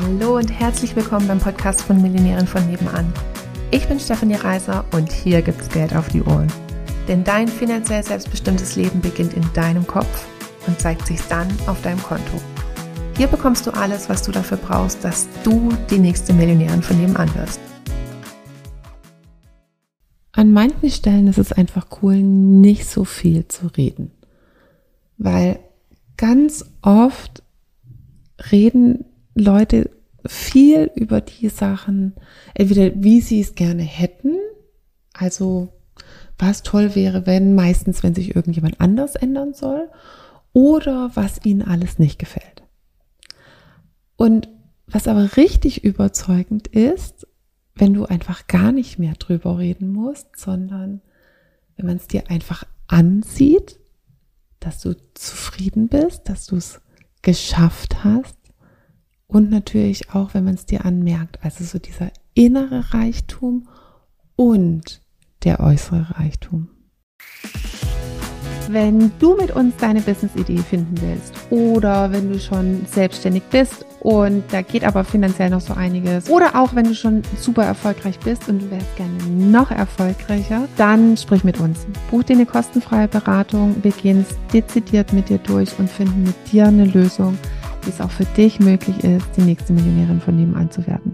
Hallo und herzlich willkommen beim Podcast von Millionären von nebenan. Ich bin Stefanie Reiser und hier gibt's Geld auf die Ohren. Denn dein finanziell selbstbestimmtes Leben beginnt in deinem Kopf und zeigt sich dann auf deinem Konto. Hier bekommst du alles, was du dafür brauchst, dass du die nächste Millionärin von nebenan wirst. An manchen Stellen ist es einfach cool, nicht so viel zu reden. Weil ganz oft reden Leute viel über die Sachen, entweder wie sie es gerne hätten, also was toll wäre, wenn meistens, wenn sich irgendjemand anders ändern soll, oder was ihnen alles nicht gefällt. Und was aber richtig überzeugend ist, wenn du einfach gar nicht mehr drüber reden musst, sondern wenn man es dir einfach ansieht, dass du zufrieden bist, dass du es geschafft hast und natürlich auch, wenn man es dir anmerkt, also so dieser innere Reichtum und der äußere Reichtum. Wenn du mit uns deine Business-Idee finden willst oder wenn du schon selbstständig bist und da geht aber finanziell noch so einiges oder auch wenn du schon super erfolgreich bist und du wärst gerne noch erfolgreicher, dann sprich mit uns. Buch dir eine kostenfreie Beratung. Wir gehen es dezidiert mit dir durch und finden mit dir eine Lösung, wie es auch für dich möglich ist, die nächste Millionärin von nebenan zu werden.